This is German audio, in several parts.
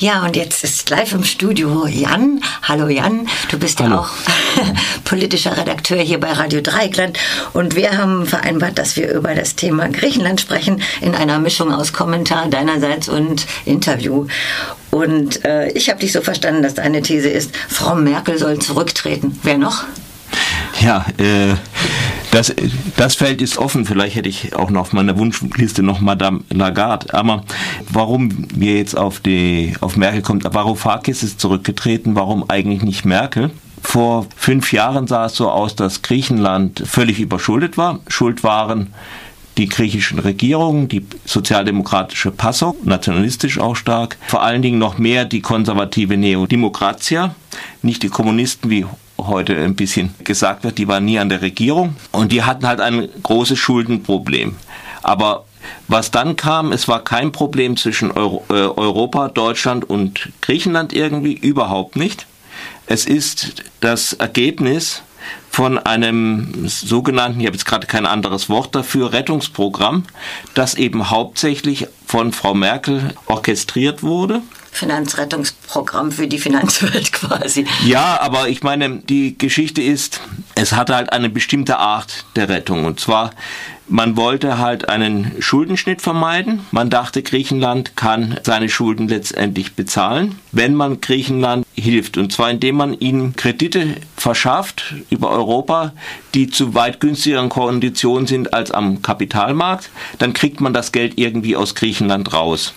Ja, und jetzt ist live im Studio Jan. Hallo Jan, du bist Hallo. ja auch politischer Redakteur hier bei Radio Dreieckland und wir haben vereinbart, dass wir über das Thema Griechenland sprechen in einer Mischung aus Kommentar deinerseits und Interview. Und äh, ich habe dich so verstanden, dass deine These ist, Frau Merkel soll zurücktreten. Wer noch? Ja, äh, das, das Feld ist offen. Vielleicht hätte ich auch noch auf meiner Wunschliste noch Madame Lagarde. Aber warum wir jetzt auf, die, auf Merkel kommt, Varoufakis ist zurückgetreten, warum eigentlich nicht Merkel? Vor fünf Jahren sah es so aus, dass Griechenland völlig überschuldet war. Schuld waren die griechischen Regierungen, die sozialdemokratische PASOK, nationalistisch auch stark, vor allen Dingen noch mehr die konservative Neodemokratia, nicht die Kommunisten wie heute ein bisschen gesagt wird, die waren nie an der Regierung und die hatten halt ein großes Schuldenproblem. Aber was dann kam, es war kein Problem zwischen Euro, äh, Europa, Deutschland und Griechenland irgendwie, überhaupt nicht. Es ist das Ergebnis von einem sogenannten, ich habe jetzt gerade kein anderes Wort dafür, Rettungsprogramm, das eben hauptsächlich von Frau Merkel orchestriert wurde Finanzrettungsprogramm für die Finanzwelt quasi. Ja, aber ich meine, die Geschichte ist, es hatte halt eine bestimmte Art der Rettung. Und zwar, man wollte halt einen Schuldenschnitt vermeiden. Man dachte, Griechenland kann seine Schulden letztendlich bezahlen, wenn man Griechenland hilft. Und zwar indem man ihnen Kredite verschafft über Europa, die zu weit günstigeren Konditionen sind als am Kapitalmarkt. Dann kriegt man das Geld irgendwie aus Griechenland raus.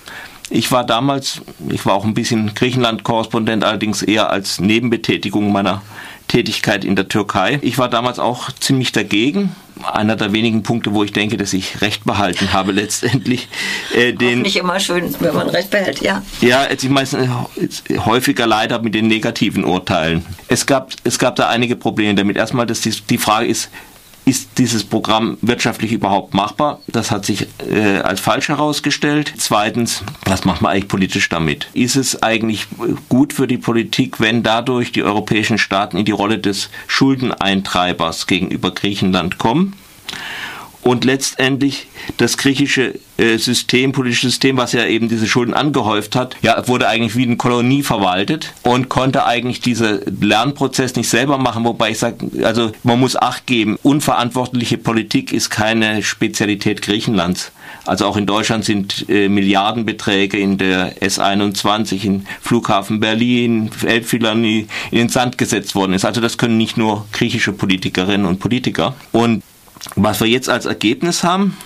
Ich war damals, ich war auch ein bisschen Griechenland-Korrespondent, allerdings eher als Nebenbetätigung meiner Tätigkeit in der Türkei. Ich war damals auch ziemlich dagegen. Einer der wenigen Punkte, wo ich denke, dass ich Recht behalten habe letztendlich. Äh, den, nicht immer schön, wenn man Recht behält, ja. Ja, jetzt ich meistens häufiger leider mit den negativen Urteilen. Es gab, es gab da einige Probleme damit. Erstmal, dass die, die Frage ist, ist dieses Programm wirtschaftlich überhaupt machbar? Das hat sich äh, als falsch herausgestellt. Zweitens, was macht man eigentlich politisch damit? Ist es eigentlich gut für die Politik, wenn dadurch die europäischen Staaten in die Rolle des Schuldeneintreibers gegenüber Griechenland kommen? Und letztendlich das griechische äh, System, politische System, was ja eben diese Schulden angehäuft hat, ja, wurde eigentlich wie eine Kolonie verwaltet und konnte eigentlich diesen Lernprozess nicht selber machen, wobei ich sage, also man muss Acht geben, unverantwortliche Politik ist keine Spezialität Griechenlands. Also auch in Deutschland sind äh, Milliardenbeträge in der S21, in Flughafen Berlin, Elbphilharmonie in den Sand gesetzt worden ist. Also das können nicht nur griechische Politikerinnen und Politiker. Und was wir jetzt als Ergebnis haben,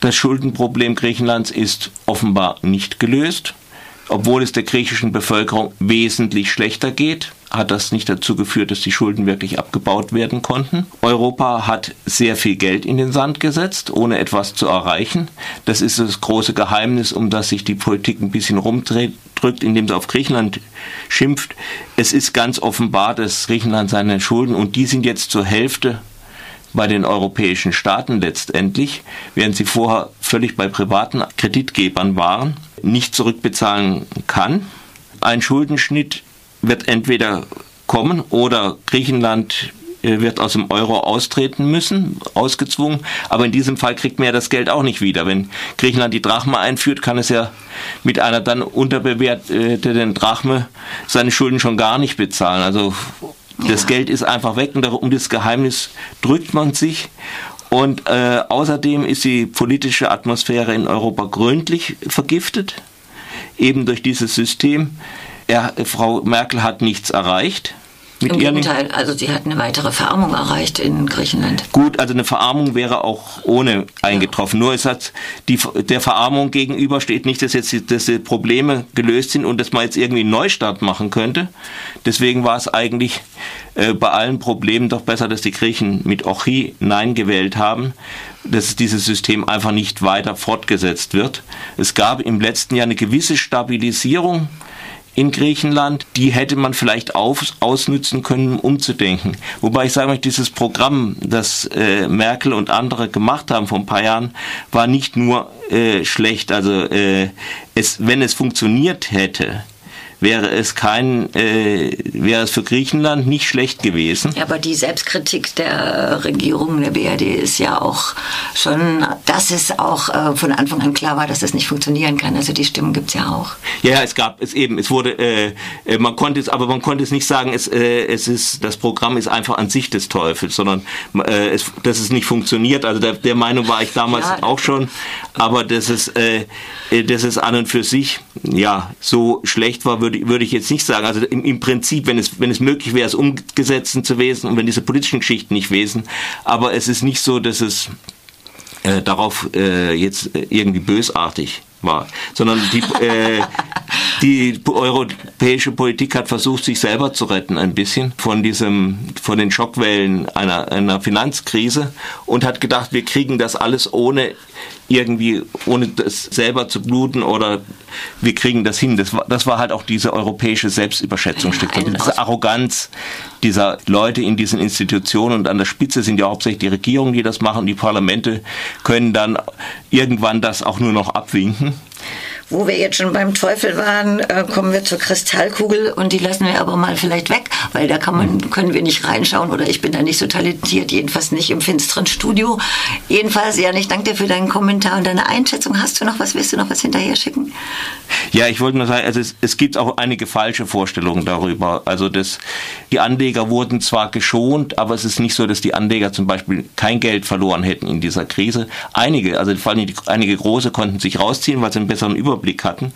das Schuldenproblem Griechenlands ist offenbar nicht gelöst. Obwohl es der griechischen Bevölkerung wesentlich schlechter geht, hat das nicht dazu geführt, dass die Schulden wirklich abgebaut werden konnten. Europa hat sehr viel Geld in den Sand gesetzt, ohne etwas zu erreichen. Das ist das große Geheimnis, um das sich die Politik ein bisschen rumdrückt, indem sie auf Griechenland schimpft. Es ist ganz offenbar, dass Griechenland seine Schulden, und die sind jetzt zur Hälfte bei den europäischen Staaten letztendlich, während sie vorher völlig bei privaten Kreditgebern waren, nicht zurückbezahlen kann. Ein Schuldenschnitt wird entweder kommen oder Griechenland äh, wird aus dem Euro austreten müssen, ausgezwungen. Aber in diesem Fall kriegt man ja das Geld auch nicht wieder. Wenn Griechenland die Drachme einführt, kann es ja mit einer dann unterbewerteten Drachme seine Schulden schon gar nicht bezahlen. Also das Geld ist einfach weg und um das Geheimnis drückt man sich. Und äh, außerdem ist die politische Atmosphäre in Europa gründlich vergiftet, eben durch dieses System. Er, Frau Merkel hat nichts erreicht. Mit Im Gegenteil, also sie hat eine weitere Verarmung erreicht in Griechenland. Gut, also eine Verarmung wäre auch ohne eingetroffen. Ja. Nur es hat die, der Verarmung gegenüber steht nicht, dass jetzt dass die Probleme gelöst sind und dass man jetzt irgendwie einen Neustart machen könnte. Deswegen war es eigentlich äh, bei allen Problemen doch besser, dass die Griechen mit Ochi Nein gewählt haben, dass dieses System einfach nicht weiter fortgesetzt wird. Es gab im letzten Jahr eine gewisse Stabilisierung in Griechenland, die hätte man vielleicht auf, ausnützen können, um umzudenken. Wobei ich sage, dieses Programm, das äh, Merkel und andere gemacht haben vor ein paar Jahren, war nicht nur äh, schlecht. Also äh, es, wenn es funktioniert hätte, wäre es kein, äh, wäre es für Griechenland nicht schlecht gewesen. Ja, aber die Selbstkritik der Regierung, der BRD ist ja auch schon, dass es auch äh, von Anfang an klar war, dass das nicht funktionieren kann. Also die Stimmen gibt es ja auch. Ja, es gab es eben, es wurde, äh, äh, man konnte es, aber man konnte es nicht sagen, es, äh, es ist, das Programm ist einfach an sich des Teufels, sondern äh, es, dass es nicht funktioniert. Also der, der Meinung war ich damals ja, auch schon, aber dass es, dass es an und für sich ja so schlecht war, würde, würde ich jetzt nicht sagen. Also im, im Prinzip, wenn es, wenn es möglich wäre, es umgesetzt zu wesen und wenn diese politischen Geschichten nicht wesen, aber es ist nicht so, dass es äh, darauf äh, jetzt irgendwie bösartig war, sondern die, äh, die europäische Politik hat versucht, sich selber zu retten ein bisschen von diesem, von den Schockwellen einer, einer Finanzkrise und hat gedacht, wir kriegen das alles ohne irgendwie, ohne das selber zu bluten oder wir kriegen das hin. Das war, das war halt auch diese europäische Selbstüberschätzung, ja, diese Arroganz dieser Leute in diesen Institutionen und an der Spitze sind ja hauptsächlich die Regierungen, die das machen. Die Parlamente können dann irgendwann das auch nur noch abwinken. Wo wir jetzt schon beim Teufel waren, äh, kommen wir zur Kristallkugel und die lassen wir aber mal vielleicht weg, weil da kann man, können wir nicht reinschauen oder ich bin da nicht so talentiert, jedenfalls nicht im finsteren Studio. Jedenfalls, Jan, ich danke dir für deinen Kommentar und deine Einschätzung. Hast du noch was, willst du noch was hinterher schicken? Ja, ich wollte nur sagen, also es, es gibt auch einige falsche Vorstellungen darüber. Also das, die Anleger wurden zwar geschont, aber es ist nicht so, dass die Anleger zum Beispiel kein Geld verloren hätten in dieser Krise. Einige, also vor allem einige große konnten sich rausziehen, weil sie einen besseren Überblick Überblick hatten.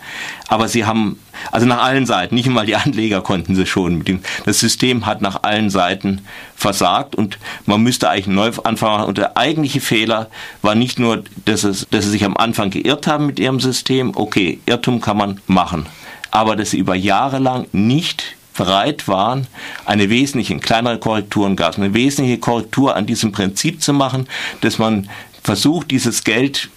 Aber sie haben, also nach allen Seiten, nicht einmal die Anleger konnten sie schon. Das System hat nach allen Seiten versagt und man müsste eigentlich neu anfangen. Und der eigentliche Fehler war nicht nur, dass, es, dass sie sich am Anfang geirrt haben mit ihrem System. Okay, Irrtum kann man machen. Aber dass sie über Jahre lang nicht bereit waren, eine wesentliche, kleinere Korrekturen gab es, eine wesentliche Korrektur an diesem Prinzip zu machen, dass man versucht, dieses Geld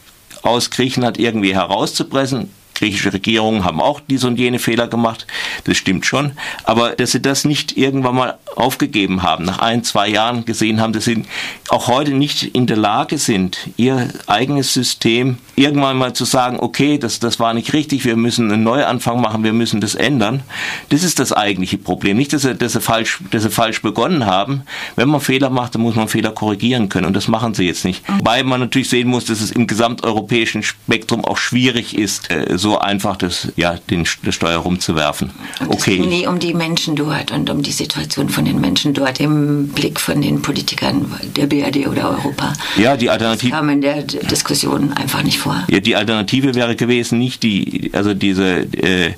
aus Griechenland irgendwie herauszupressen, griechische Regierungen haben auch diese und jene Fehler gemacht, das stimmt schon, aber dass sie das nicht irgendwann mal aufgegeben haben, nach ein, zwei Jahren gesehen haben, dass sie auch heute nicht in der Lage sind, ihr eigenes System irgendwann mal zu sagen, okay, das, das war nicht richtig, wir müssen einen Neuanfang machen, wir müssen das ändern. Das ist das eigentliche Problem. Nicht, dass sie, dass sie, falsch, dass sie falsch begonnen haben. Wenn man Fehler macht, dann muss man Fehler korrigieren können und das machen sie jetzt nicht. Wobei man natürlich sehen muss, dass es im gesamteuropäischen Spektrum auch schwierig ist, äh, so einfach das, ja, den, das Steuer rumzuwerfen. Und okay. Es ging nie um die Menschen dort und um die Situation von den Menschen dort im Blick von den Politikern der BRD oder Europa. Ja, die Alternative. Das kam in der Diskussion einfach nicht vor. Ja, die Alternative wäre gewesen, nicht die, also diese, äh,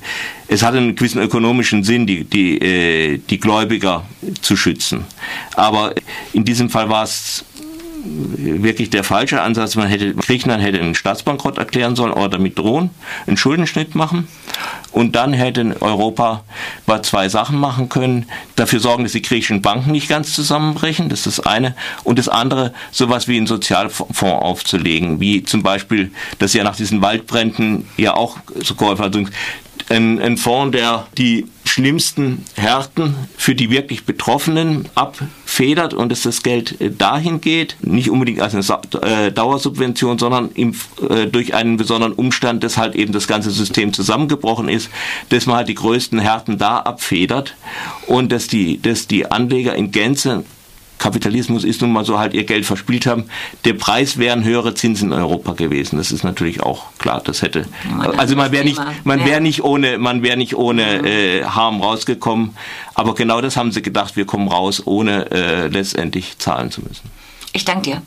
es hat einen gewissen ökonomischen Sinn, die, die, äh, die Gläubiger zu schützen. Aber in diesem Fall war es wirklich der falsche Ansatz. Man hätte, Griechenland hätte einen Staatsbankrott erklären sollen oder damit drohen, einen Schuldenschnitt machen. Und dann hätte Europa mal zwei Sachen machen können. Dafür sorgen, dass die griechischen Banken nicht ganz zusammenbrechen. Das ist das eine. Und das andere, sowas wie einen Sozialfonds aufzulegen. Wie zum Beispiel, dass ja nach diesen Waldbränden ja auch so geholfen ein, ein Fonds, der die schlimmsten Härten für die wirklich Betroffenen abfedert und dass das Geld äh, dahin geht, nicht unbedingt als eine äh, Dauersubvention, sondern im, äh, durch einen besonderen Umstand, dass halt eben das ganze System zusammengebrochen ist, dass man halt die größten Härten da abfedert und dass die, dass die Anleger in Gänze Kapitalismus ist nun mal so halt ihr Geld verspielt haben. Der Preis wären höhere Zinsen in Europa gewesen. Das ist natürlich auch klar. Das hätte, also man wäre nicht, man wäre nicht ohne, man wäre nicht ohne äh, Harm rausgekommen. Aber genau das haben sie gedacht. Wir kommen raus, ohne äh, letztendlich zahlen zu müssen. Ich danke dir.